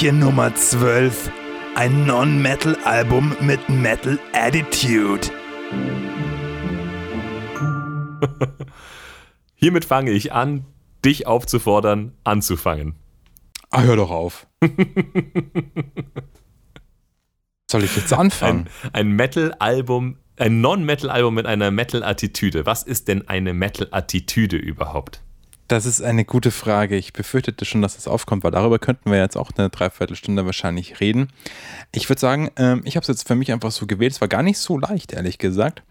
Türchen Nummer 12. Ein Non-Metal-Album mit Metal Attitude. Hiermit fange ich an, dich aufzufordern, anzufangen. Ah, hör doch auf. Soll ich jetzt anfangen? Ein, ein Metal-Album, ein Non-Metal-Album mit einer Metal-Attitüde. Was ist denn eine Metal-Attitüde überhaupt? Das ist eine gute Frage. Ich befürchtete schon, dass das aufkommt, weil darüber könnten wir jetzt auch eine Dreiviertelstunde wahrscheinlich reden. Ich würde sagen, ähm, ich habe es jetzt für mich einfach so gewählt. Es war gar nicht so leicht, ehrlich gesagt.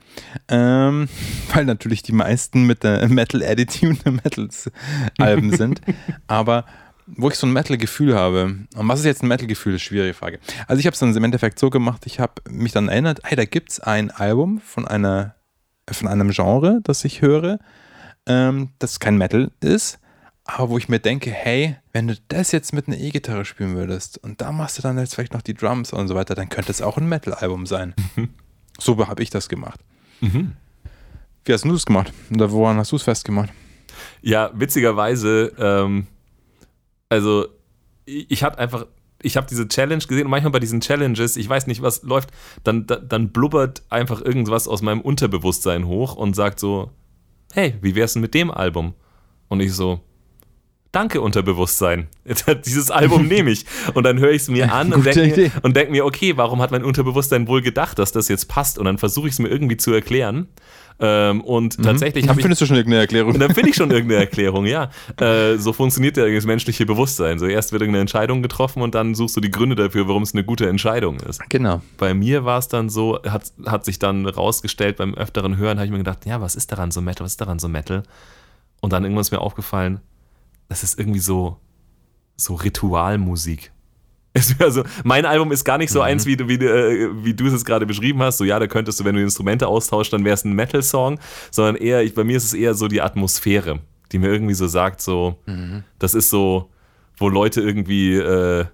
Ähm, weil natürlich die meisten mit der Metal Attitude Metals Alben sind. Aber wo ich so ein Metal-Gefühl habe. Und was ist jetzt ein Metal-Gefühl? Ist schwierige Frage. Also ich habe es dann im Endeffekt so gemacht, ich habe mich dann erinnert, hey, da gibt es ein Album von einer von einem Genre, das ich höre ähm, das kein Metal ist, aber wo ich mir denke, hey, wenn du das jetzt mit einer E-Gitarre spielen würdest und da machst du dann jetzt vielleicht noch die Drums und so weiter, dann könnte es auch ein Metal-Album sein. Mhm. So habe ich das gemacht. Mhm. Wie hast du das gemacht? Oder woran hast du es festgemacht? Ja, witzigerweise, ähm, also ich habe einfach, ich habe diese Challenge gesehen und manchmal bei diesen Challenges, ich weiß nicht, was läuft, dann, dann blubbert einfach irgendwas aus meinem Unterbewusstsein hoch und sagt so, hey, wie wär's denn mit dem Album? Und ich so, danke Unterbewusstsein. Dieses Album nehme ich. Und dann höre ich es mir an und denke mir, denk mir, okay, warum hat mein Unterbewusstsein wohl gedacht, dass das jetzt passt? Und dann versuche ich es mir irgendwie zu erklären. Ähm, und mhm. tatsächlich habe ich. Findest du schon irgendeine Erklärung? Dann finde ich schon irgendeine Erklärung, ja. Äh, so funktioniert ja das menschliche Bewusstsein. So erst wird irgendeine Entscheidung getroffen und dann suchst du die Gründe dafür, warum es eine gute Entscheidung ist. Genau. Bei mir war es dann so, hat, hat sich dann rausgestellt beim öfteren Hören, habe ich mir gedacht, ja, was ist daran so Metal? Was ist daran so Metal? Und dann irgendwann ist mir aufgefallen, das ist irgendwie so, so Ritualmusik. Also mein Album ist gar nicht so mhm. eins, wie, wie, äh, wie du es jetzt gerade beschrieben hast. So ja, da könntest du, wenn du Instrumente austauschst, dann wäre es ein Metal-Song, sondern eher, ich, bei mir ist es eher so die Atmosphäre, die mir irgendwie so sagt, so, mhm. das ist so, wo Leute irgendwie, äh,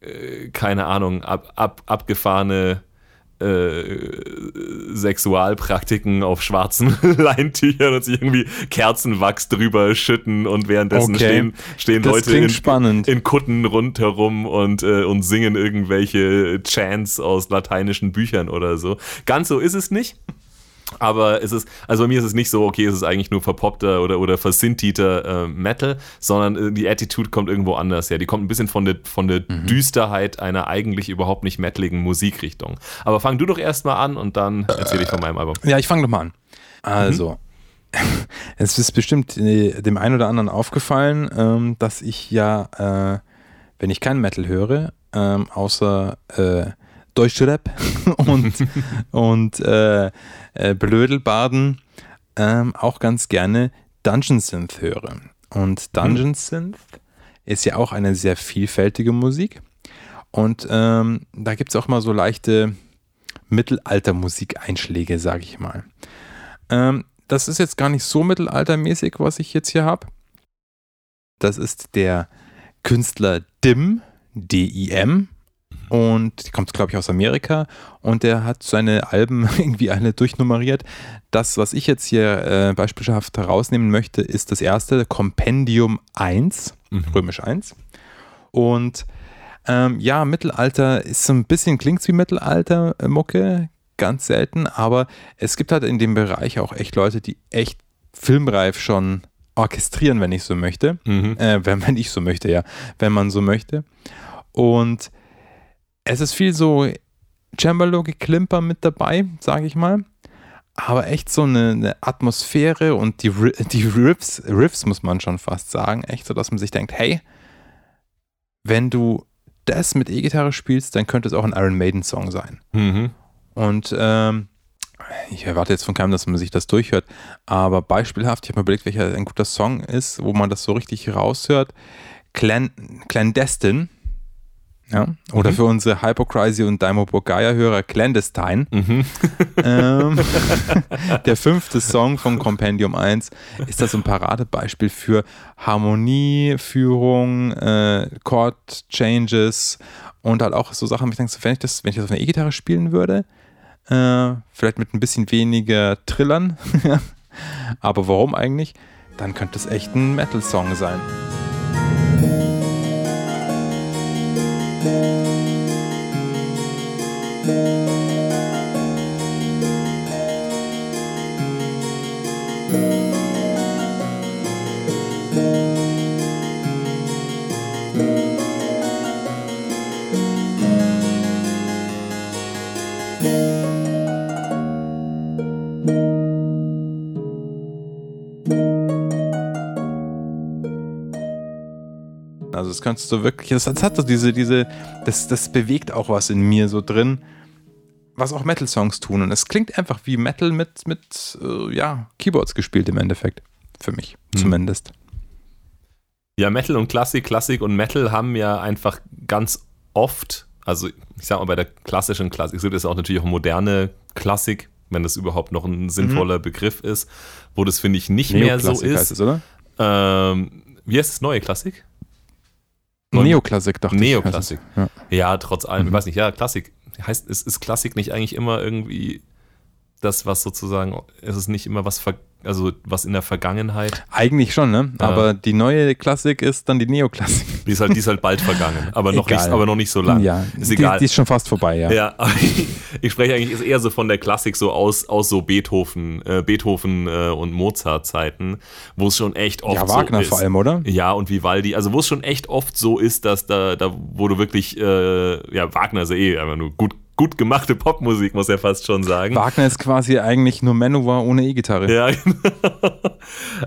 äh, keine Ahnung, ab, ab, abgefahrene äh, Sexualpraktiken auf schwarzen Leintüchern und sich irgendwie Kerzenwachs drüber schütten und währenddessen okay. stehen, stehen Leute in, in, Kutten rundherum und, äh, und singen irgendwelche Chants aus lateinischen Büchern oder so. Ganz so ist es nicht. Aber es ist, also bei mir ist es nicht so, okay, es ist eigentlich nur verpoppter oder, oder versintiter äh, Metal, sondern äh, die Attitude kommt irgendwo anders her. Die kommt ein bisschen von der, von der mhm. Düsterheit einer eigentlich überhaupt nicht metaligen Musikrichtung. Aber fang du doch erstmal an und dann erzähle ich von meinem Album. Ja, ich fange doch mal an. Also, mhm. es ist bestimmt äh, dem einen oder anderen aufgefallen, ähm, dass ich ja, äh, wenn ich kein Metal höre, ähm, außer äh, Deutschrap und, und äh, äh, Blödelbaden ähm, auch ganz gerne Dungeon Synth höre. Und Dungeon mhm. Synth ist ja auch eine sehr vielfältige Musik. Und ähm, da gibt es auch mal so leichte Mittelalter-Musikeinschläge, sage ich mal. Ähm, das ist jetzt gar nicht so mittelaltermäßig, was ich jetzt hier habe. Das ist der Künstler Dim, D-I-M, und die kommt, glaube ich, aus Amerika und der hat seine Alben irgendwie alle durchnummeriert. Das, was ich jetzt hier äh, beispielhaft herausnehmen möchte, ist das erste Kompendium 1, mhm. römisch 1. Und ähm, ja, Mittelalter ist so ein bisschen, klingt wie Mittelalter-Mucke, ganz selten, aber es gibt halt in dem Bereich auch echt Leute, die echt filmreif schon orchestrieren, wenn ich so möchte. Mhm. Äh, wenn, wenn ich so möchte, ja, wenn man so möchte. Und es ist viel so Cembalo-Geklimper mit dabei, sage ich mal. Aber echt so eine, eine Atmosphäre und die, die Riffs, Riffs muss man schon fast sagen, echt so, dass man sich denkt, hey, wenn du das mit E-Gitarre spielst, dann könnte es auch ein Iron Maiden-Song sein. Mhm. Und ähm, ich erwarte jetzt von keinem, dass man sich das durchhört, aber beispielhaft, ich habe mir überlegt, welcher ein guter Song ist, wo man das so richtig raushört. Clan, Clandestine ja? Oder mhm. für unsere Hypocrisy und Daimo Bogaya-Hörer Clandestine. Mhm. Ähm, der fünfte Song von Compendium 1 ist das ein Paradebeispiel für Harmonieführung, äh, Chord Changes und halt auch so Sachen, wo ich denke, wenn ich das, wenn ich das auf einer E-Gitarre spielen würde, äh, vielleicht mit ein bisschen weniger Trillern, aber warum eigentlich? Dann könnte es echt ein Metal-Song sein. Thank you. Also das kannst du wirklich, das, das hat so diese, diese, das, das bewegt auch was in mir so drin, was auch Metal-Songs tun. Und es klingt einfach wie Metal mit, mit äh, ja, Keyboards gespielt im Endeffekt. Für mich Hm. zumindest. Ja, Metal und Klassik, Klassik und Metal haben ja einfach ganz oft, also ich sag mal bei der klassischen Klassik, es gibt jetzt auch natürlich auch moderne Klassik, wenn das überhaupt noch ein sinnvoller Begriff ist, wo das finde ich nicht mehr so Neoklassik heißt ist. es, oder? Ähm, wie heißt das neue Klassik? Und- Neoklassik, dachte Neoklassik. ich. es. Ja. Ja, trotz allem, ich Mhm. weiß nicht, ja, Klassik. Heißt, ist, ist Klassik nicht eigentlich immer irgendwie das, was sozusagen, ist es nicht immer was, ver, also was in der Vergangenheit? Eigentlich schon, ne? Ja. Aber die neue Klassik ist dann die Neoklassik. Die ist halt, die ist halt bald vergangen, aber noch, Egal. nicht, aber noch nicht so lang. Ja, ist die, egal. die ist schon fast vorbei, ja. Ja, ich spreche eigentlich eher so von der Klassik so aus, aus so Beethoven, äh, Beethoven äh, und Mozart-Zeiten, wo es schon echt oft Ja, Wagner so ist. vor allem, oder? Ja, und Vivaldi, also wo es schon echt oft so ist, dass da, da wo du wirklich, äh, ja, Wagner ist ja eh einfach nur gut, gut gemachte Popmusik, muss er fast schon sagen. Wagner ist quasi eigentlich nur Manowar ohne E-Gitarre. Ja,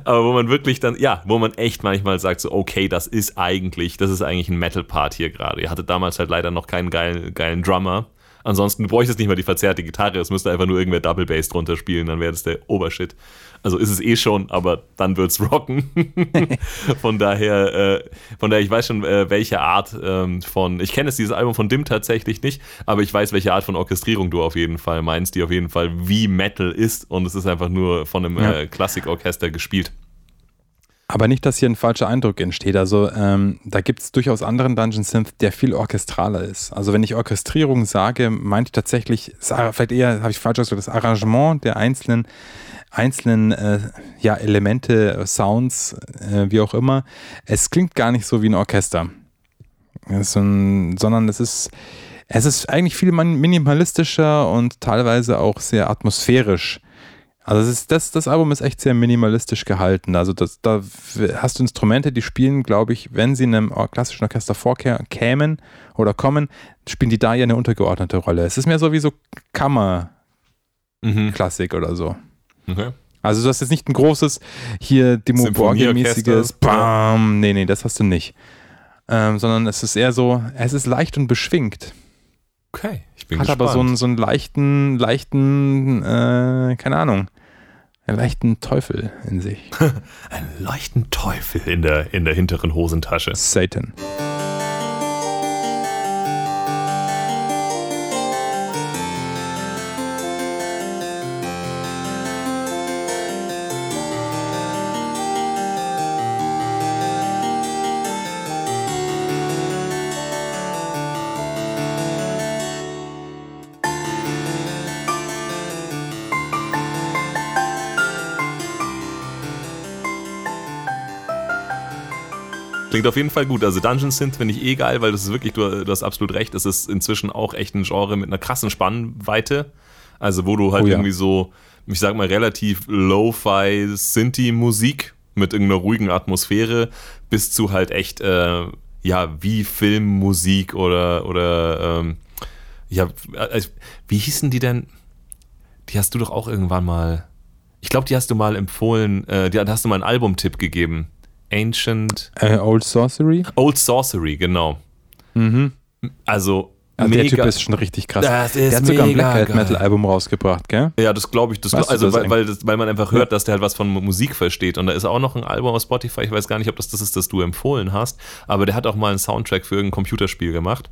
aber wo man wirklich dann, ja, wo man echt manchmal sagt, so, okay, das ist eigentlich, das ist eigentlich ein Metal-Part hier gerade. Ihr hattet damals halt leider noch keinen geilen, geilen Drummer. Ansonsten bräuchte es nicht mal die verzerrte Gitarre, es müsste einfach nur irgendwer Double Bass drunter spielen, dann wäre das der Obershit. Also ist es eh schon, aber dann wird's rocken. von daher, äh, von daher, ich weiß schon, äh, welche Art ähm, von, ich kenne jetzt dieses Album von Dim tatsächlich nicht, aber ich weiß, welche Art von Orchestrierung du auf jeden Fall meinst, die auf jeden Fall wie Metal ist und es ist einfach nur von einem Ja. äh, Klassikorchester gespielt. Aber nicht, dass hier ein falscher Eindruck entsteht. Also ähm, da gibt es durchaus anderen Dungeon Synth, der viel orchestraler ist. Also wenn ich Orchestrierung sage, meinte ich tatsächlich, vielleicht eher, habe ich falsch gesagt, das Arrangement der einzelnen, einzelnen äh, ja, Elemente, Sounds, äh, wie auch immer. Es klingt gar nicht so wie ein Orchester. Es ein, sondern es ist, es ist eigentlich viel minimalistischer und teilweise auch sehr atmosphärisch. Also ist, das, das Album ist echt sehr minimalistisch gehalten. Also das, da hast du Instrumente, die spielen, glaube ich, wenn sie in einem klassischen Orchester vorkämen oder kommen, spielen die da ja eine untergeordnete Rolle. Es ist mehr so wie so Kammerklassik Mhm. oder so. Okay. Also du hast jetzt nicht ein großes, hier Symphonieorchester, Borgel-mäßiges Bam. Nee, nee, das hast du nicht. Ähm, sondern es ist eher so, es ist leicht und beschwingt. Okay, ich bin Hat gespannt. aber so einen, so einen leichten, leichten, äh, keine Ahnung, einen leichten Teufel in sich. Ein leichten Teufel in der, in der hinteren Hosentasche. Satan. Klingt auf jeden Fall gut. Also Dungeon Synth finde ich eh geil, weil das ist wirklich, du, du hast absolut recht, es ist inzwischen auch echt ein Genre mit einer krassen Spannweite. Also wo du halt Oh ja. irgendwie so, ich sag mal, relativ Lo-Fi Synthi-Musik mit irgendeiner ruhigen Atmosphäre bis zu halt echt, äh, ja, wie Filmmusik oder, oder ähm, ja, äh, wie hießen die denn? Die hast du doch auch irgendwann mal. Ich glaube, die hast du mal empfohlen, äh, die, hast du mal einen Albumtipp gegeben. Ancient. Äh, Old Sorcery. Old Sorcery, genau. Mhm. Also, Also der. Typ ist schon richtig krass. Das ist der hat sogar ein Black. Metal Album rausgebracht, gell? ja, das glaube ich. Das, Weißt also, das weil, weil, das, weil man einfach hört, dass der halt was von Musik versteht. Und da ist auch noch ein Album auf Spotify. Ich weiß gar nicht, ob das das ist, das du empfohlen hast. Aber der hat auch mal einen Soundtrack für irgendein Computerspiel gemacht.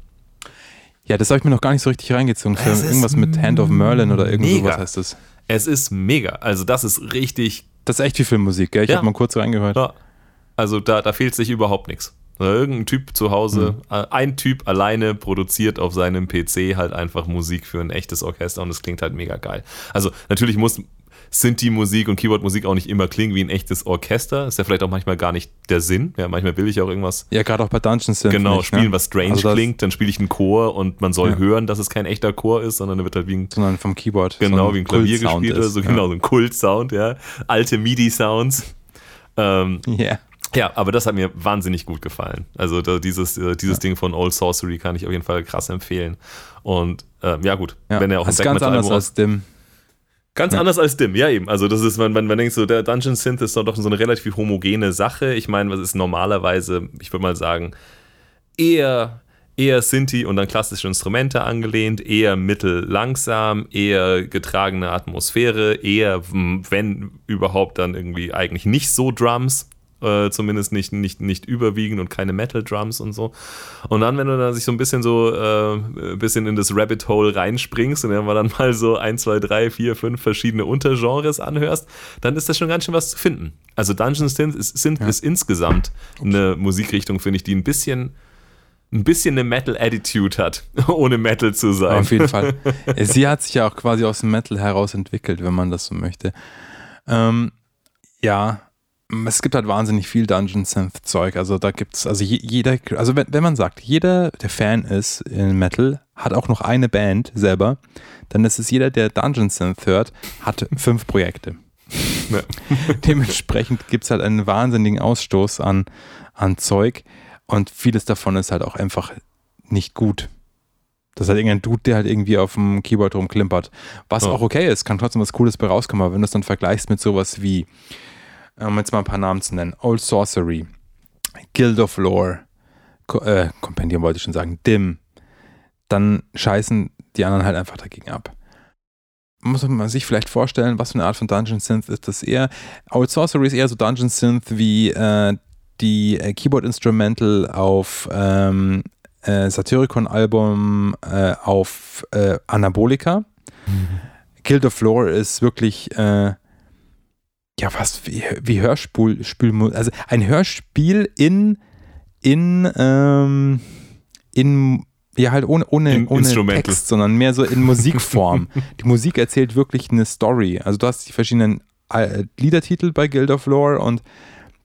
Ja, das habe ich mir noch gar nicht so richtig reingezogen. Für irgendwas mit Hand of Merlin oder irgend mega. sowas heißt das. Es ist mega. Also, das ist richtig. Das ist echt wie Filmmusik, gell? Ich Ja. habe mal kurz reingehört. Ja, also, da, da fehlt sich überhaupt nichts. Also Irgendein Typ zu Hause, Mhm. äh, ein Typ alleine produziert auf seinem PC halt einfach Musik für ein echtes Orchester und es klingt halt mega geil. Also natürlich muss, Synthi-Musik und Keyboard-Musik auch nicht immer klingen wie ein echtes Orchester. Ist ja vielleicht auch manchmal gar nicht der Sinn. Ja, manchmal will ich auch irgendwas. Ja, gerade auch bei Dungeons Synth. Genau, nicht, spielen, ne? was strange Also klingt, dann spiele ich einen Chor und man soll Ja. hören, dass es kein echter Chor ist, sondern er wird halt wie ein Sondern vom Keyboard. Genau, so wie ein Klavier gespielt oder so, genau, so ein Kult-Sound, ja. Alte MIDI-Sounds. Ähm, Ja. Ja, aber das hat mir wahnsinnig gut gefallen. Also da, dieses, äh, dieses Ding von Old Sorcery kann ich auf jeden Fall krass empfehlen. Und ähm, ja, gut, ja. wenn er auch das ist ein ganz Black anders als Dim. Ganz Ja. anders als Dim, ja eben. Also das ist, man, man, man denkt so, der Dungeon Synth ist doch doch so eine relativ homogene Sache. Ich meine, was ist normalerweise, ich würde mal sagen, eher, eher Synthi und dann klassische Instrumente angelehnt, eher mittellangsam, eher getragene Atmosphäre, eher, wenn überhaupt, dann irgendwie eigentlich nicht so Drums. Äh, zumindest nicht, nicht, nicht überwiegend und keine Metal-Drums und so. Und dann, wenn du dann sich so ein bisschen so äh, ein bisschen in das Rabbit Hole reinspringst und wenn man dann mal so ein, zwei, drei, vier, fünf verschiedene Untergenres anhörst, dann ist das schon ganz schön was zu finden. Also Dungeons Synth ist, Synth Ja. ist insgesamt eine Musikrichtung, finde ich, die ein bisschen ein bisschen eine Metal-Attitude hat, ohne Metal zu sein. Auf jeden Fall. Sie hat sich ja auch quasi aus dem Metal heraus entwickelt, wenn man das so möchte. Ähm, ja, es gibt halt wahnsinnig viel Dungeon Synth Zeug. Also da gibt es, also je, jeder, also wenn, wenn man sagt, jeder, der Fan ist in Metal, hat auch noch eine Band selber, dann ist es jeder, der Dungeon Synth hört, hat fünf Projekte. Ja. Dementsprechend gibt es halt einen wahnsinnigen Ausstoß an, an Zeug und vieles davon ist halt auch einfach nicht gut. Das ist halt irgendein Dude, der halt irgendwie auf dem Keyboard rumklimpert. Was Ja. auch okay ist, kann trotzdem was Cooles bei rauskommen, aber wenn du es dann vergleichst mit sowas wie, um jetzt mal ein paar Namen zu nennen, Old Sorcery, Guild of Lore, Co äh, Compendium wollte ich schon sagen, Dim, dann scheißen die anderen halt einfach dagegen ab. Muss man sich vielleicht vorstellen, was für eine Art von Dungeon Synth ist das eher? Old Sorcery ist eher so Dungeon Synth wie äh, die äh, Keyboard Instrumental auf ähm, äh, Satyricon-Album äh, auf äh, Anabolika. Guild of Lore ist wirklich äh, ja was wie, wie Hörspiel, Spiel, also ein Hörspiel in in ähm, in ja halt ohne ohne, ohne. Text, sondern mehr so in Musikform. die Musik erzählt wirklich eine Story. Also du hast die verschiedenen äh, Liedertitel bei Guild of Lore und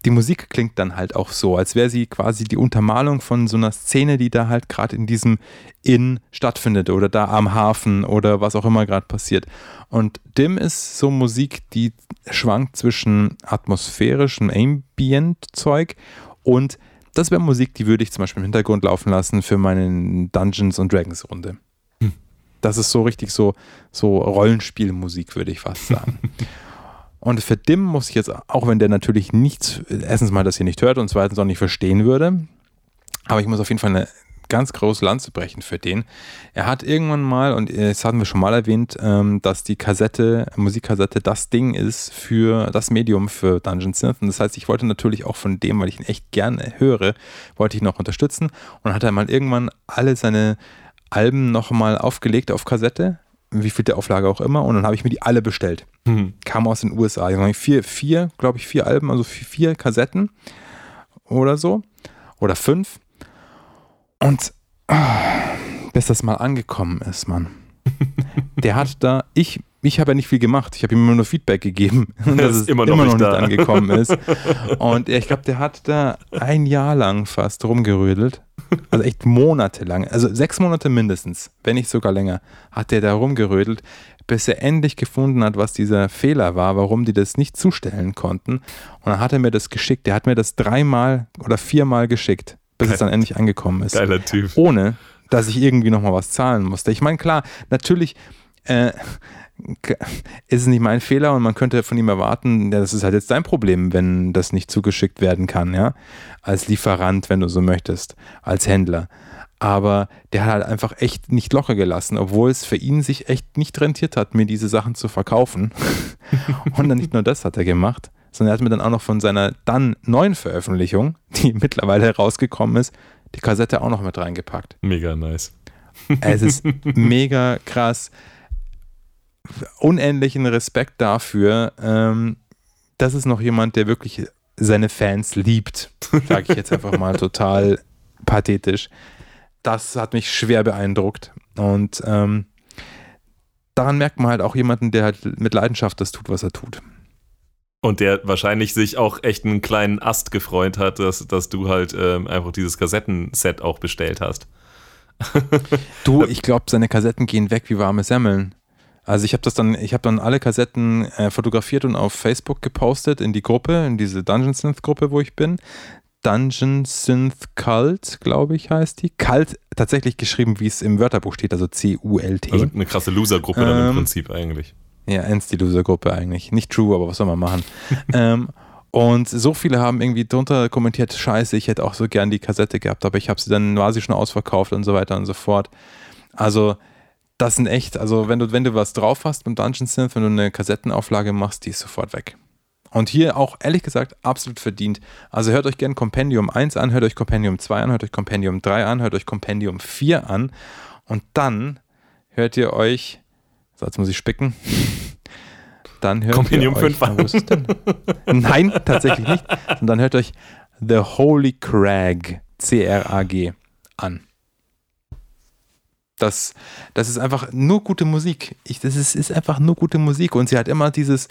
die Musik klingt dann halt auch so, als wäre sie quasi die Untermalung von so einer Szene, die da halt gerade in diesem Inn stattfindet oder da am Hafen oder was auch immer gerade passiert. Und Dim ist so Musik, die schwankt zwischen atmosphärischem Ambient-Zeug und das wäre Musik, die würde ich zum Beispiel im Hintergrund laufen lassen für meine Dungeons und Dragons Runde. Hm. Das ist so richtig so, so Rollenspielmusik, würde ich fast sagen. Und für Dim muss ich jetzt, auch wenn der natürlich nichts, erstens mal das hier nicht hört und zweitens auch nicht verstehen würde, aber ich muss auf jeden Fall eine ganz große Lanze brechen für den. Er hat irgendwann mal, und das hatten wir schon mal erwähnt, ähm, dass die Kassette, Musikkassette das Ding ist für das Medium für Dungeon Synth. Und das heißt, ich wollte natürlich auch von dem, weil ich ihn echt gerne höre, wollte ich ihn noch unterstützen. Und hat er mal irgendwann alle seine Alben nochmal aufgelegt auf Kassette, wie viel der Auflage auch immer, und dann habe ich mir die alle bestellt Hm. kam aus den USA. Haben vier, vier glaube ich, vier Alben, also vier, vier Kassetten oder so. Oder fünf. Und ah, bis das mal angekommen ist, Mann. Der hat da, ich, ich habe ja nicht viel gemacht. Ich habe ihm immer nur Feedback gegeben, dass es immer immer noch noch, nicht nicht angekommen ist. Und ich glaube, der hat da ein Jahr lang fast rumgerödelt. Also echt monatelang. Also sechs Monate mindestens, wenn nicht sogar länger, hat der da rumgerödelt, bis er endlich gefunden hat, was dieser Fehler war, warum die das nicht zustellen konnten. Und dann hat er mir das geschickt. Der hat mir das dreimal oder viermal geschickt, bis es dann endlich angekommen ist Geiler Typ. ohne dass ich irgendwie nochmal was zahlen musste. Ich meine, klar, natürlich äh, ist es nicht mein Fehler und man könnte von ihm erwarten, ja, das ist halt jetzt dein Problem, wenn das nicht zugeschickt werden kann, ja, als Lieferant, wenn du so möchtest, als Händler. Aber der hat halt einfach echt nicht locker gelassen, obwohl es für ihn sich echt nicht rentiert hat, mir diese Sachen zu verkaufen. und dann nicht nur das hat er gemacht, sondern er hat mir dann auch noch von seiner dann neuen Veröffentlichung, die mittlerweile herausgekommen ist, die Kassette auch noch mit reingepackt. Mega nice. Es ist mega krass. Unendlichen Respekt dafür. Ähm, das ist noch jemand, der wirklich seine Fans liebt. Sage ich jetzt einfach mal total pathetisch. Das hat mich schwer beeindruckt. Und ähm, daran merkt man halt auch jemanden, der halt mit Leidenschaft das tut, was er tut. Und der wahrscheinlich sich auch echt einen kleinen Ast gefreut hat, dass, dass du halt ähm, einfach dieses Kassettenset auch bestellt hast. du, ich glaube, seine Kassetten gehen weg wie warme Semmeln. Also ich habe das dann, ich habe dann alle Kassetten äh, fotografiert und auf Facebook gepostet in die Gruppe, in diese Dungeon Synth Gruppe, wo ich bin. Dungeon Synth Cult, glaube ich, heißt die. Cult tatsächlich geschrieben, wie es im Wörterbuch steht, also C-U-L-T. Also eine krasse Loser-Gruppe ähm, dann im Prinzip eigentlich. Ja, ends die Loser-Gruppe eigentlich. Nicht true, aber was soll man machen? ähm, und so viele haben irgendwie drunter kommentiert, scheiße, ich hätte auch so gern die Kassette gehabt, aber ich habe sie dann, war sie schon ausverkauft und so weiter und so fort. Also, das sind echt, also wenn du, wenn du was drauf hast mit Dungeon Synth, wenn du eine Kassettenauflage machst, die ist sofort weg. Und hier auch ehrlich gesagt absolut verdient. Also hört euch gerne Compendium 1 an, hört euch Compendium 2 an, hört euch Compendium 3 an, hört euch Compendium 4 an und dann hört ihr euch so, jetzt muss ich spicken. Dann hört Compendium ihr euch, 5 an. Nein, tatsächlich nicht. Und dann hört euch The Holy Crag, C-R-A-G, an. Das, das ist einfach nur gute Musik. Ich, das ist, ist einfach nur gute Musik. Und sie hat immer dieses,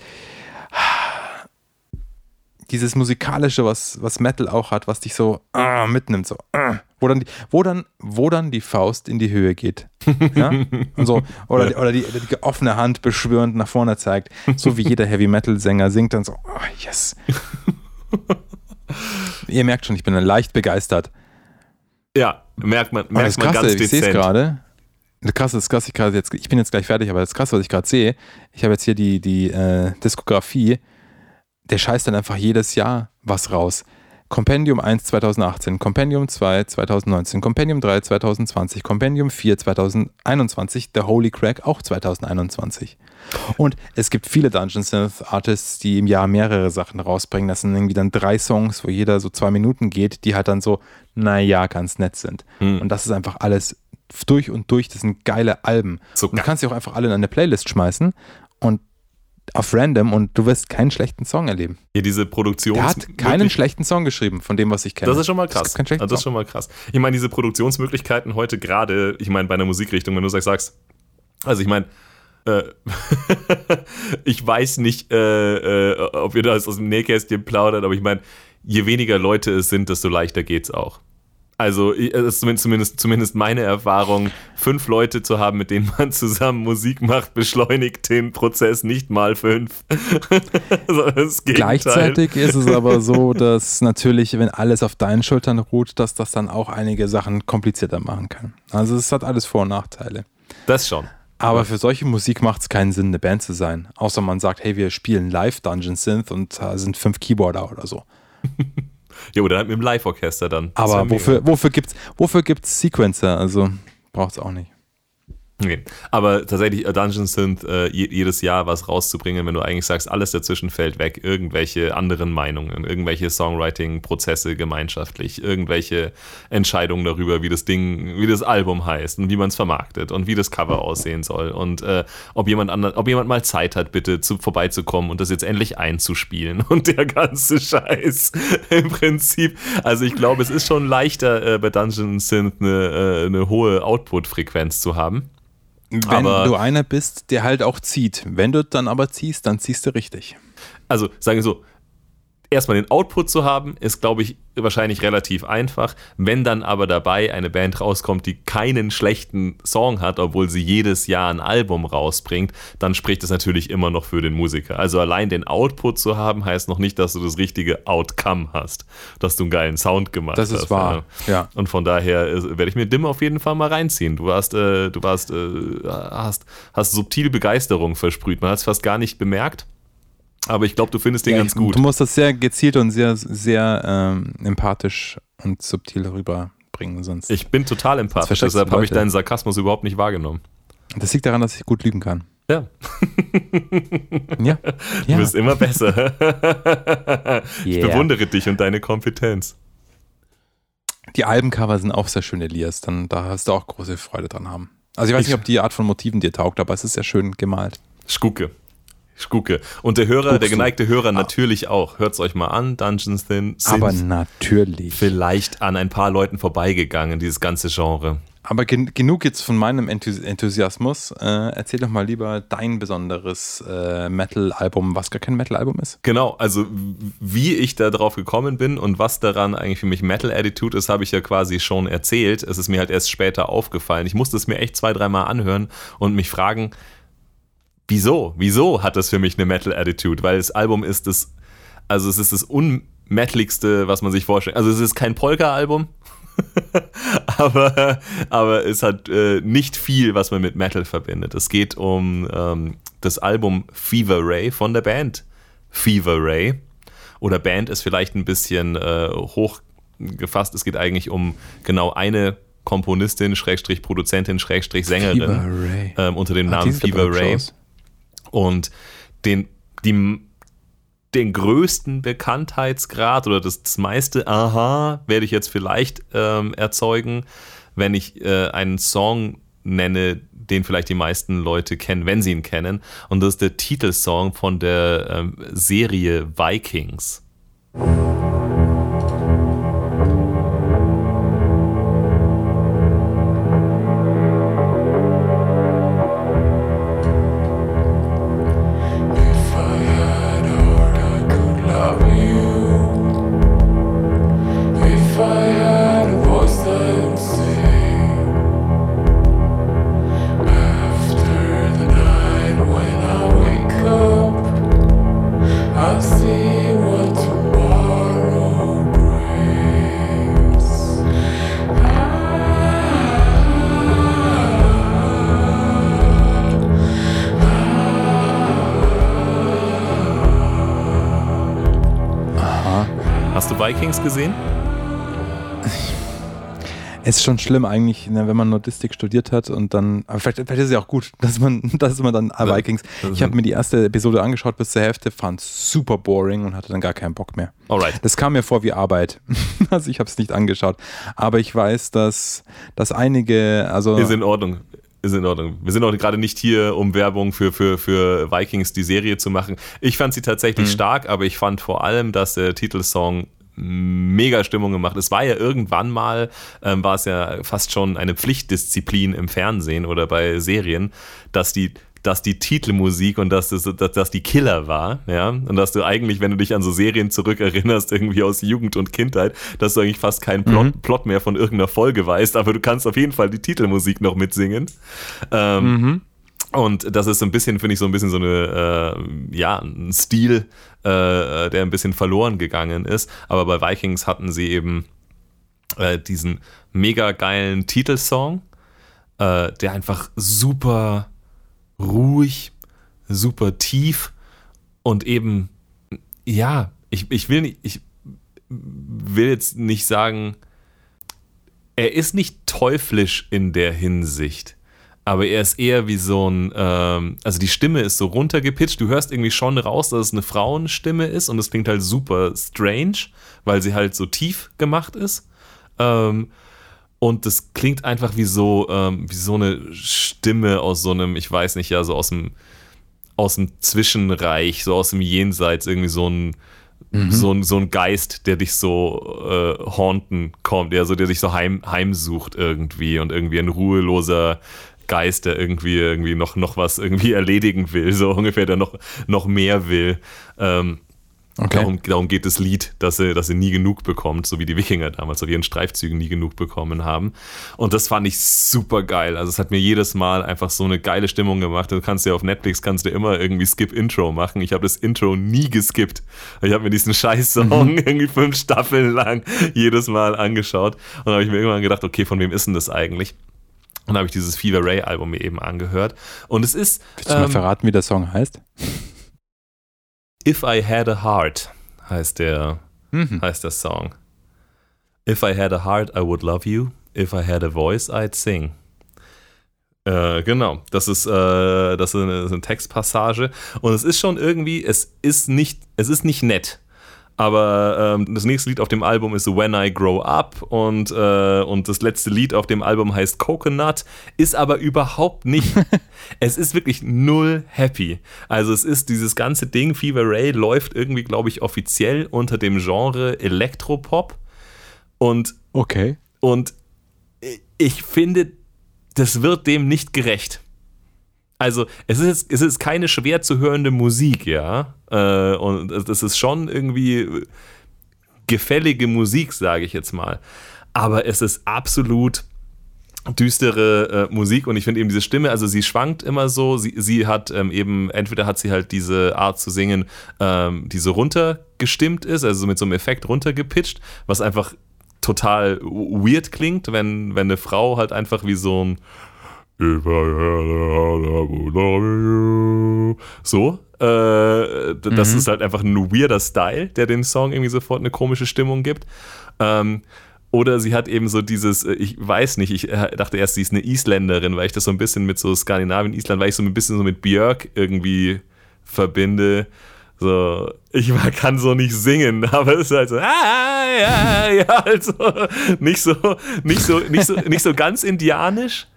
dieses musikalische, was, was Metal auch hat, was dich so ah, mitnimmt, so ah, wo dann, die, wo, dann, wo dann die Faust in die Höhe geht. Ja? Und so, oder, die, oder die, die offene Hand beschwörend nach vorne zeigt, so wie jeder Heavy Metal Sänger singt dann so, oh, yes. Ihr merkt schon, ich bin dann leicht begeistert. Ja, merkt man, merkt das man ganz ich sehe es gerade. Das Krasse, das Krasse, ich, jetzt, ich bin jetzt gleich fertig, aber das Krasse, was ich gerade sehe, ich habe jetzt hier die, die äh, Diskografie der scheißt dann einfach jedes Jahr was raus. Compendium 1 2018, Compendium 2 2019, Compendium 3 2020, Compendium 4 2021, The Holy Crack auch 2021. Und es gibt viele Dungeon Synth Artists, die im Jahr mehrere Sachen rausbringen. Das sind irgendwie dann drei Songs, wo jeder so zwei Minuten geht, die halt dann so, naja, ganz nett sind. Mhm. Und das ist einfach alles durch und durch, das sind geile Alben. So, und du kannst sie auch einfach alle in eine Playlist schmeißen und auf random und du wirst keinen schlechten Song erleben. Ja, diese Produktion. Der hat keinen schlechten Song geschrieben, von dem, was ich kenne. Das ist schon mal krass. Das, das ist schon mal krass. Ich meine, diese Produktionsmöglichkeiten heute gerade, ich meine, bei einer Musikrichtung, wenn du sagst, also ich meine, äh, ich weiß nicht, äh, äh, ob ihr das aus dem Nähkästchen plaudert, aber ich meine, je weniger Leute es sind, desto leichter geht's auch. Also, das ist zumindest, zumindest meine Erfahrung, fünf Leute zu haben, mit denen man zusammen Musik macht, beschleunigt den Prozess nicht mal fünf. Gleichzeitig ist es aber so, dass natürlich, wenn alles auf deinen Schultern ruht, dass das dann auch einige Sachen komplizierter machen kann. Also, es hat alles Vor- und Nachteile. Das schon. Aber für solche Musik macht es keinen Sinn, eine Band zu sein. Außer man sagt, hey, wir spielen live Dungeon Synth und da sind fünf Keyboarder oder so. Ja, oder halt mit dem Live-Orchester dann. Das Aber wofür, wofür gibt es wofür gibt's Sequencer? Also braucht es auch nicht. Okay. Aber tatsächlich, äh, Dungeons sind äh, jedes Jahr was rauszubringen, wenn du eigentlich sagst, alles dazwischen fällt weg, irgendwelche anderen Meinungen, irgendwelche Songwriting-Prozesse gemeinschaftlich, irgendwelche Entscheidungen darüber, wie das Ding, wie das Album heißt und wie man es vermarktet und wie das Cover aussehen soll und äh, ob jemand anders, ob jemand mal Zeit hat, bitte zu, vorbeizukommen und das jetzt endlich einzuspielen und der ganze Scheiß im Prinzip. Also ich glaube, es ist schon leichter äh, bei Dungeons Synth eine, äh, eine hohe Output-Frequenz zu haben wenn aber, du einer bist, der halt auch zieht. Wenn du dann aber ziehst, dann ziehst du richtig. Also sagen wir so, erstmal den Output zu haben, ist, glaube ich, wahrscheinlich relativ einfach. Wenn dann aber dabei eine Band rauskommt, die keinen schlechten Song hat, obwohl sie jedes Jahr ein Album rausbringt, dann spricht das natürlich immer noch für den Musiker. Also allein den Output zu haben, heißt noch nicht, dass du das richtige Outcome hast, dass du einen geilen Sound gemacht hast. Das ist wahr, ja. Und von daher äh, werde ich mir Dim auf jeden Fall mal reinziehen. Du warst, äh, du warst, äh, hast, hast subtil Begeisterung versprüht. Man hat es fast gar nicht bemerkt. Aber ich glaube, du findest den ja, ganz gut. Du musst das sehr gezielt und sehr, sehr ähm, empathisch und subtil rüberbringen, sonst. Ich bin total empathisch, deshalb habe ich deinen Sarkasmus überhaupt nicht wahrgenommen. Das liegt daran, dass ich gut lügen kann. Ja. ja. Du bist immer besser. ich yeah. bewundere dich und deine Kompetenz. Die Albencover sind auch sehr schön, Elias. Dann, da hast du auch große Freude dran haben. Also ich weiß ich, nicht, ob die Art von Motiven dir taugt, aber es ist sehr schön gemalt. Schuke. Schuke. Und der Hörer, Guckst der geneigte Hörer ah. natürlich auch. Hört es euch mal an, Dungeons sind Aber natürlich. Vielleicht an ein paar Leuten vorbeigegangen, dieses ganze Genre. aber gen genug jetzt von meinem Enthus Enthusiasmus. Äh, erzähl doch mal lieber dein besonderes äh, Metal-Album, was gar kein Metal-Album ist. Genau, also wie ich da drauf gekommen bin und was daran eigentlich für mich Metal-Attitude ist, habe ich ja quasi schon erzählt. Es ist mir halt erst später aufgefallen. Ich musste es mir echt zwei, dreimal anhören und mich fragen, wieso? Wieso hat das für mich eine Metal-Attitude? Weil das Album ist das, also es ist das unmetaligste, was man sich vorstellt. Also es ist kein Polka-Album, aber, aber es hat äh, nicht viel, was man mit Metal verbindet. Es geht um ähm, das Album Fever Ray von der Band Fever Ray. Oder Band ist vielleicht ein bisschen äh, hochgefasst. Es geht eigentlich um genau eine Komponistin, Schrägstrich Produzentin, Schrägstrich Sängerin ähm, unter dem Namen Fever Ray. Und den, die den größten Bekanntheitsgrad oder das, das meiste Aha werde ich jetzt vielleicht ähm, erzeugen, wenn ich äh, einen Song nenne, den vielleicht die meisten Leute kennen, wenn sie ihn kennen. Und das ist der Titelsong von der ähm, Serie Vikings. Vikings gesehen? Es ist schon schlimm eigentlich, ne, wenn man Nordistik studiert hat und dann, aber vielleicht, vielleicht ist es ja auch gut, dass man, dass man dann ja, Vikings. Ich habe mir die erste Episode angeschaut bis zur Hälfte, fand es super boring und hatte dann gar keinen Bock mehr. Alright. Das kam mir vor wie Arbeit. also ich habe es nicht angeschaut. Aber ich weiß, dass, dass einige, also. Ist in Ordnung ist in Ordnung. Wir sind auch gerade nicht hier, um Werbung für, für, für Vikings die Serie zu machen. Ich fand sie tatsächlich mhm. stark, aber ich fand vor allem, dass der Titelsong mega Stimmung gemacht. Es war ja irgendwann mal, ähm, war es ja fast schon eine Pflichtdisziplin im Fernsehen oder bei Serien, dass die dass die Titelmusik und dass das, dass das die Killer war, ja, und dass du eigentlich, wenn du dich an so Serien zurückerinnerst, irgendwie aus Jugend und Kindheit, dass du eigentlich fast keinen Plot, mhm. Plot mehr von irgendeiner Folge weißt, aber du kannst auf jeden Fall die Titelmusik noch mitsingen. Ähm, mhm. Und das ist so ein bisschen, finde ich, so ein bisschen so eine, äh, ja, ein Stil, äh, der ein bisschen verloren gegangen ist. Aber bei Vikings hatten sie eben äh, diesen mega geilen Titelsong, äh, der einfach super ruhig, super tief und eben, ja, ich, ich will nicht, ich will jetzt nicht sagen, er ist nicht teuflisch in der Hinsicht aber er ist eher wie so ein, ähm, also die Stimme ist so runtergepitcht. Du hörst irgendwie schon raus, dass es eine Frauenstimme ist und es klingt halt super strange, weil sie halt so tief gemacht ist. Ähm, und das klingt einfach wie so, ähm, wie so eine Stimme aus so einem, ich weiß nicht, ja, so aus dem, aus dem Zwischenreich, so aus dem Jenseits, irgendwie so ein, mhm. so, ein so ein Geist, der dich so äh, haunten kommt, der so, der dich so heim, heimsucht irgendwie und irgendwie ein ruheloser Geist, der irgendwie, irgendwie noch, noch was irgendwie erledigen will, so ungefähr, der noch, noch mehr will. Ähm, Okay. Darum, darum, geht das Lied, dass sie, dass sie nie genug bekommt, so wie die Wikinger damals auf ihren Streifzügen nie genug bekommen haben. Und das fand ich super geil. Also es hat mir jedes Mal einfach so eine geile Stimmung gemacht. Du kannst ja auf Netflix kannst du immer irgendwie Skip Intro machen. Ich habe das Intro nie geskippt. Ich habe mir diesen Scheiß-Song mhm. irgendwie fünf Staffeln lang jedes Mal angeschaut. Und habe ich mir irgendwann gedacht, okay, von wem ist denn das eigentlich? Und dann habe ich dieses Fever Ray Album mir eben angehört. Und es ist. Willst du ähm, mal verraten, wie der Song heißt? If I Had a Heart heißt der, mhm. heißt der Song. If I had a heart, I would love you. If I had a voice, I'd sing. Äh, genau, das ist, äh, das ist eine, das ist eine Textpassage. Und es ist schon irgendwie, es ist nicht, es ist nicht nett. Aber ähm, das nächste Lied auf dem Album ist When I Grow Up und, äh, und das letzte Lied auf dem Album heißt Coconut, ist aber überhaupt nicht. es ist wirklich null happy. Also es ist dieses ganze Ding, Fever Ray läuft irgendwie, glaube ich, offiziell unter dem Genre Elektropop. Und, okay. Und ich finde, das wird dem nicht gerecht. Also, es ist, es ist keine schwer zu hörende Musik, ja. Äh, und das ist schon irgendwie gefällige Musik, sage ich jetzt mal. Aber es ist absolut düstere äh, Musik und ich finde eben diese Stimme, also sie schwankt immer so, sie, sie hat ähm, eben, entweder hat sie halt diese Art zu singen, ähm, die so runtergestimmt ist, also mit so einem Effekt runtergepitcht, was einfach total weird klingt, wenn, wenn eine Frau halt einfach wie so ein so. Äh, das mhm. ist halt einfach ein weirder Style, der dem Song irgendwie sofort eine komische Stimmung gibt. Ähm, oder sie hat eben so dieses, äh, ich weiß nicht, ich äh, dachte erst, sie ist eine Isländerin, weil ich das so ein bisschen mit so Skandinavien, Island, weil ich so ein bisschen so mit Björk irgendwie verbinde. So, ich kann so nicht singen, aber es ist halt so, ah, ja, ja, also nicht so, nicht so, nicht so, nicht so ganz indianisch,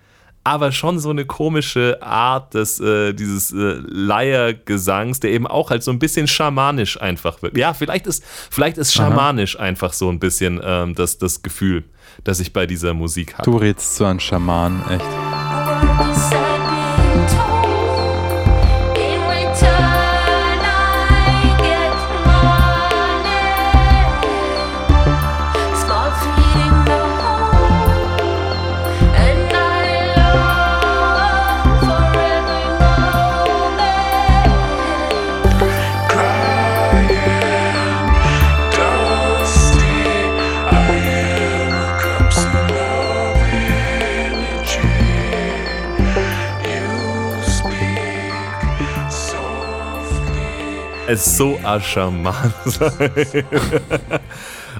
aber schon so eine komische Art des, äh, dieses äh, Leiergesangs, der eben auch halt so ein bisschen schamanisch einfach wird. Ja, vielleicht ist, vielleicht ist schamanisch Aha. einfach so ein bisschen ähm, das, das Gefühl, das ich bei dieser Musik habe. Du redest so an Schaman, echt. Es ist so charmant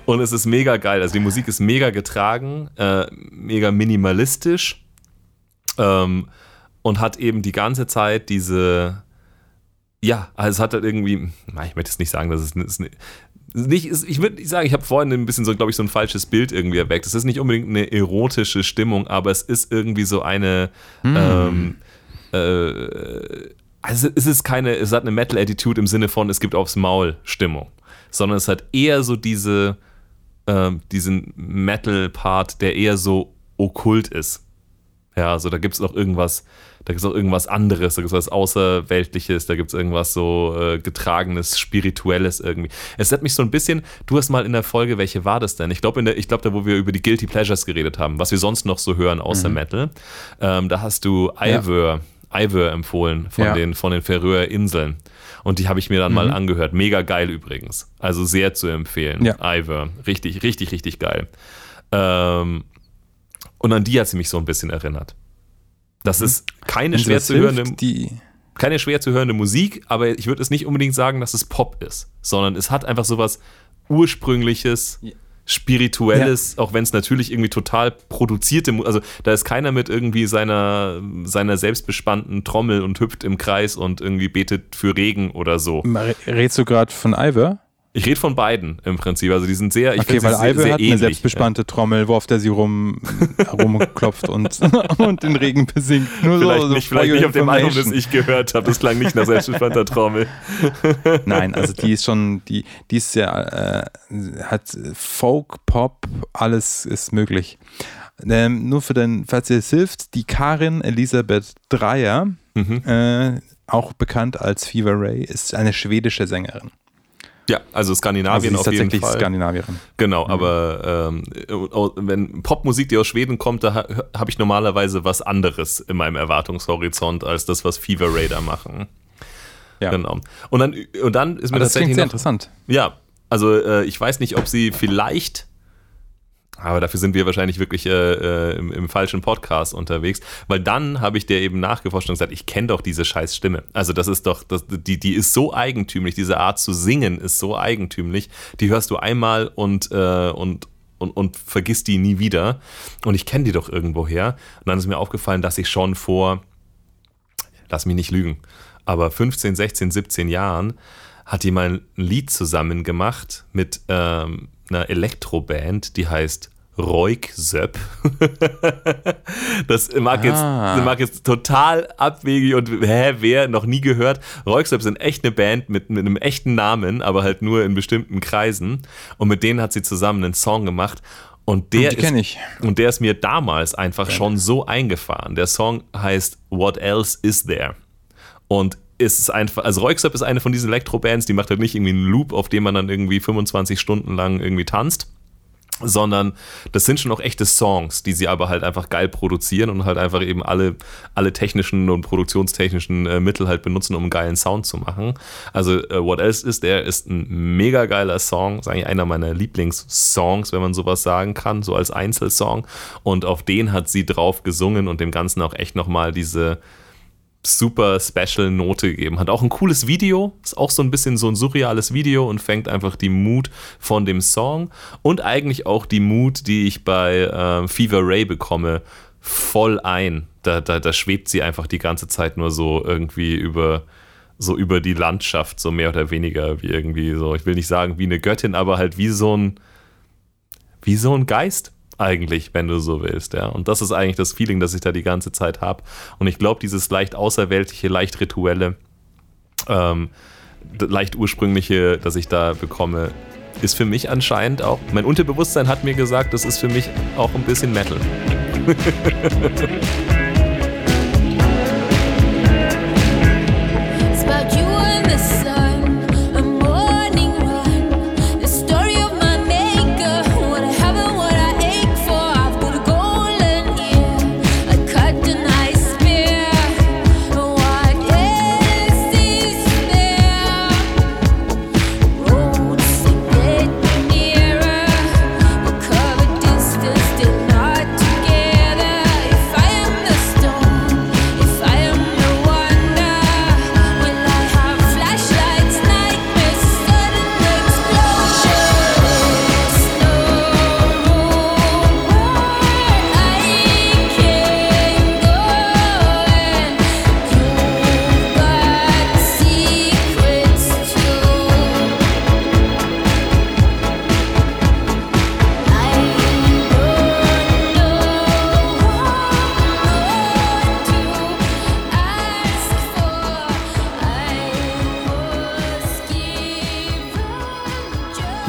Und es ist mega geil. Also die Musik ist mega getragen, äh, mega minimalistisch ähm, und hat eben die ganze Zeit diese, ja, also es hat halt irgendwie, ich möchte jetzt nicht sagen, dass es ist nicht, ich würde nicht sagen, ich habe vorhin ein bisschen so, glaube ich, so ein falsches Bild irgendwie erweckt. Es ist nicht unbedingt eine erotische Stimmung, aber es ist irgendwie so eine, mm. ähm, äh, also es ist keine, es hat eine Metal-Attitude im Sinne von, es gibt aufs Maul Stimmung, sondern es hat eher so diese, äh, diesen Metal-Part, der eher so okkult ist. Ja, also da gibt es noch irgendwas, da gibt es auch irgendwas anderes, da gibt es was Außerweltliches, da gibt es irgendwas so äh, Getragenes, Spirituelles irgendwie. Es hat mich so ein bisschen, du hast mal in der Folge, welche war das denn? Ich glaube, ich glaube, da, wo wir über die Guilty Pleasures geredet haben, was wir sonst noch so hören außer mhm. Metal, ähm, da hast du Ivor. Ja Ivor empfohlen von, ja. den, von den Färöer Inseln. Und die habe ich mir dann mhm. mal angehört. Mega geil übrigens. Also sehr zu empfehlen. Ja. Ivor. Richtig, richtig, richtig geil. Ähm, und an die hat sie mich so ein bisschen erinnert. Das mhm. ist keine und schwer zu hörende, keine schwer zu hörende Musik, aber ich würde es nicht unbedingt sagen, dass es Pop ist, sondern es hat einfach so was ursprüngliches. Spirituelles, ja. auch wenn es natürlich irgendwie total produzierte, also da ist keiner mit irgendwie seiner, seiner selbstbespannten Trommel und hüpft im Kreis und irgendwie betet für Regen oder so. Redst du gerade von Ivor? Ich rede von beiden im Prinzip. Also die sind sehr, ich okay, weil sehr, Ivor sehr hat ähnlich. eine selbstbespannte Trommel, worauf der sie rum, rumklopft und, und den Regen besingt. Nur vielleicht so, nicht, vielleicht nicht auf dem Album, das ich gehört habe. Das klang nicht nach selbstbespannter Trommel. Nein, also die ist schon, die, die ist sehr, äh, hat Folk, Pop, alles ist möglich. Ähm, nur für den, falls ihr es hilft, die Karin Elisabeth Dreyer, mhm. äh, auch bekannt als Fever Ray, ist eine schwedische Sängerin. Ja, also Skandinavien also auf jeden Fall. Skandinavierin. Genau, mhm. aber ähm, wenn Popmusik, die aus Schweden kommt, da habe ich normalerweise was anderes in meinem Erwartungshorizont als das, was Fever Raider machen. Ja. Genau. Und dann, und dann ist mir aber das tatsächlich sehr noch, interessant. Ja, also äh, ich weiß nicht, ob sie vielleicht aber dafür sind wir wahrscheinlich wirklich äh, äh, im, im, falschen Podcast unterwegs, weil dann habe ich dir eben nachgeforscht und gesagt, ich kenne doch diese scheiß Stimme. Also das ist doch, das, die, die ist so eigentümlich, diese Art zu singen ist so eigentümlich, die hörst du einmal und, äh, und, und, und vergisst die nie wieder. Und ich kenne die doch irgendwoher. Und dann ist mir aufgefallen, dass ich schon vor, lass mich nicht lügen, aber 15, 16, 17 Jahren hat die mal ein Lied zusammen gemacht mit ähm, einer Elektroband, die heißt Roik Söpp. das mag, ah. jetzt, mag jetzt total abwegig und hä, wer noch nie gehört. Roik Söpp sind echt eine Band mit, mit einem echten Namen, aber halt nur in bestimmten Kreisen. Und mit denen hat sie zusammen einen Song gemacht. Und der, Die ist, und der ist mir damals einfach schon so eingefahren. Der Song heißt What Else Is There? Und es ist einfach, also Royksop ist eine von diesen Elektrobands, die macht halt nicht irgendwie einen Loop, auf dem man dann irgendwie 25 Stunden lang irgendwie tanzt, sondern das sind schon auch echte Songs, die sie aber halt einfach geil produzieren und halt einfach eben alle, alle technischen und produktionstechnischen äh, Mittel halt benutzen, um einen geilen Sound zu machen. Also äh, What Else Is There ist ein mega geiler Song, ist eigentlich einer meiner Lieblingssongs, wenn man sowas sagen kann, so als Einzelsong. Und auf den hat sie drauf gesungen und dem Ganzen auch echt nochmal diese super special Note gegeben. Hat auch ein cooles Video, ist auch so ein bisschen so ein surreales Video und fängt einfach die Mut von dem Song und eigentlich auch die Mut, die ich bei ähm, Fever Ray bekomme, voll ein. Da, da, da schwebt sie einfach die ganze Zeit nur so irgendwie über so über die Landschaft, so mehr oder weniger, wie irgendwie so, ich will nicht sagen wie eine Göttin, aber halt wie so ein, wie so ein Geist eigentlich, wenn du so willst, ja. Und das ist eigentlich das Feeling, das ich da die ganze Zeit habe. Und ich glaube, dieses leicht außerweltliche, leicht rituelle, ähm, leicht ursprüngliche, das ich da bekomme, ist für mich anscheinend auch, mein Unterbewusstsein hat mir gesagt, das ist für mich auch ein bisschen Metal.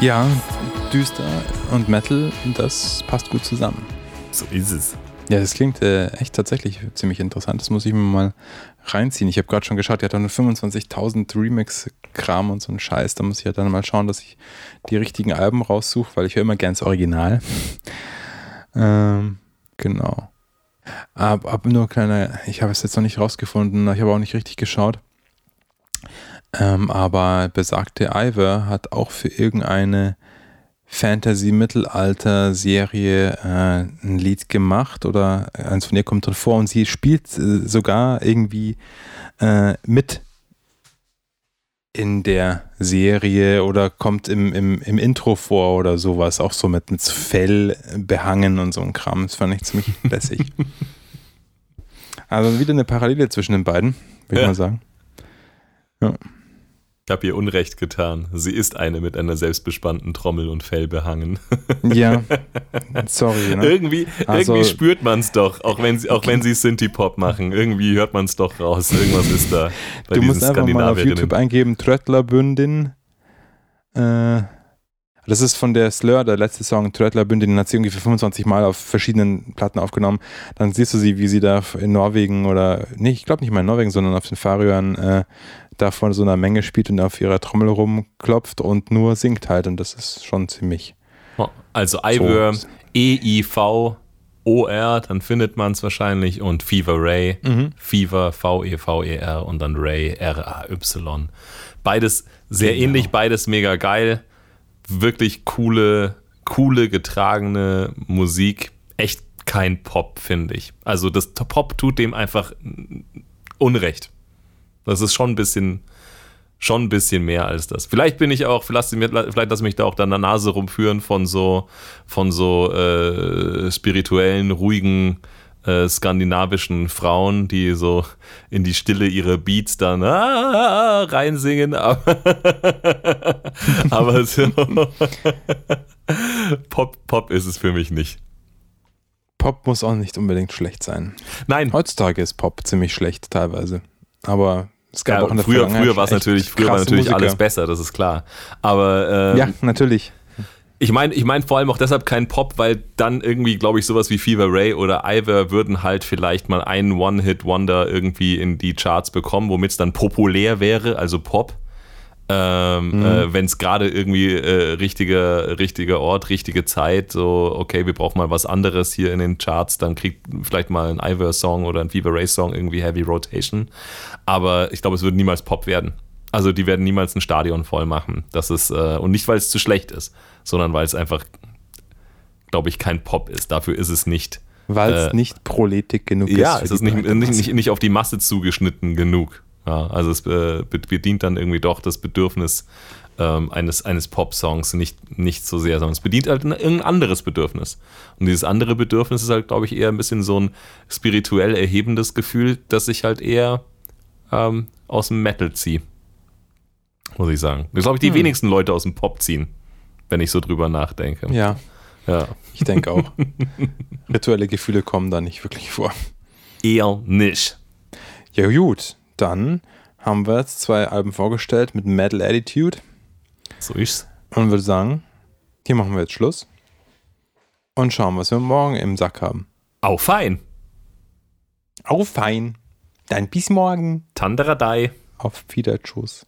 Ja, düster und Metal, das passt gut zusammen. So ist es. Ja, das klingt äh, echt tatsächlich ziemlich interessant. Das muss ich mir mal reinziehen. Ich habe gerade schon geschaut, die hat dann 25.000 Remix-Kram und so einen Scheiß. Da muss ich ja dann mal schauen, dass ich die richtigen Alben raussuche, weil ich höre immer gern das Original. ähm, genau. Aber, aber nur kleiner, ich habe es jetzt noch nicht rausgefunden, ich habe auch nicht richtig geschaut. Ähm, aber besagte Ivor hat auch für irgendeine Fantasy-Mittelalter-Serie äh, ein Lied gemacht oder eins von ihr kommt drin vor und sie spielt äh, sogar irgendwie äh, mit in der Serie oder kommt im, im, im Intro vor oder sowas, auch so mit, mit Fell behangen und so ein Kram. Das fand ich ziemlich lässig. Also wieder eine Parallele zwischen den beiden, würde Ja. ich mal sagen. Ich habe ihr Unrecht getan. Sie ist eine mit einer selbstbespannten Trommel und Fell behangen. Ja, sorry. Ne? irgendwie Also- irgendwie spürt man es doch, auch wenn sie, auch wenn sie Synthie-Pop machen. Irgendwie hört man es doch raus. Irgendwas ist da bei Du musst einfach mal auf. YouTube eingeben, Tröttlerbündin. Äh, das ist von der Slur, der letzte Song, Tröttlerbündin, hat sie irgendwie für 25 Mal auf verschiedenen Platten aufgenommen. Dann siehst du sie, wie sie da in Norwegen oder, nee, ich glaube nicht mal in Norwegen, sondern auf den Färöern äh, da vor so einer Menge spielt und auf ihrer Trommel rumklopft und nur singt halt. Und das ist schon ziemlich Also Ivor, so. E-I-V-O-R, dann findet man es wahrscheinlich. Und Fever Ray, Mhm. Fever, V-E-V-E-R und dann Ray, R-A-Y. Beides sehr Genau. ähnlich, beides mega geil. Wirklich coole, coole, getragene Musik. Echt kein Pop, finde ich. Also das Pop tut dem einfach Unrecht. Das ist schon ein bisschen, schon ein bisschen mehr als das. Vielleicht bin ich auch, vielleicht, vielleicht lasse ich mich da auch dann der Nase rumführen von so, von so äh, spirituellen, ruhigen äh, skandinavischen Frauen, die so in die Stille ihre Beats dann ah, reinsingen, aber, aber so Pop, Pop ist es für mich nicht. Pop muss auch nicht unbedingt schlecht sein. Nein, Heutzutage ist Pop ziemlich schlecht teilweise. Aber es gab ja, auch in der früher, früher war es natürlich, früher war natürlich Musiker. alles besser, das ist klar. Aber äh, Ja, natürlich. Ich meine ich mein vor allem auch deshalb kein Pop, weil dann irgendwie, glaube ich, sowas wie Fever Ray oder Ivor würden halt vielleicht mal einen One-Hit-Wonder irgendwie in die Charts bekommen, womit es dann populär wäre, also Pop. Ähm, äh, Wenn es gerade irgendwie äh, richtiger richtiger Ort, richtige Zeit, so, okay, wir brauchen mal was anderes hier in den Charts, dann kriegt vielleicht mal ein Ivor-Song oder ein Fever Ray-Song irgendwie Heavy Rotation. Aber ich glaube, es wird niemals Pop werden. Also die werden niemals ein Stadion voll machen. Das ist, äh, und nicht, weil es zu schlecht ist, sondern weil es einfach, glaube ich, kein Pop ist. Dafür ist es nicht. Weil es Äh, nicht proletig genug Ja, ist. es für ist nicht, nicht, nicht auf die Masse zugeschnitten genug. Ja, also es äh, be- bedient dann irgendwie doch das Bedürfnis ähm, eines, eines Pop-Songs nicht, nicht so sehr, sondern es bedient halt ein, irgendein anderes Bedürfnis. Und dieses andere Bedürfnis ist halt, glaube ich, eher ein bisschen so ein spirituell erhebendes Gefühl, das ich halt eher ähm, aus dem Metal ziehe. Muss ich sagen. Das glaube ich, die Hm. wenigsten Leute aus dem Pop ziehen, wenn ich so drüber nachdenke. Ja, ja. ich denke auch. Rituelle Gefühle kommen da nicht wirklich vor. Eher nicht. Ja, gut. Dann haben wir jetzt zwei Alben vorgestellt mit Metal Attitude So ist's. und würde sagen, hier machen wir jetzt Schluss und schauen, was wir morgen im Sack haben. Auch fein. Auf fein. Dann bis morgen. Tanderadei. Auf Wiederschuss.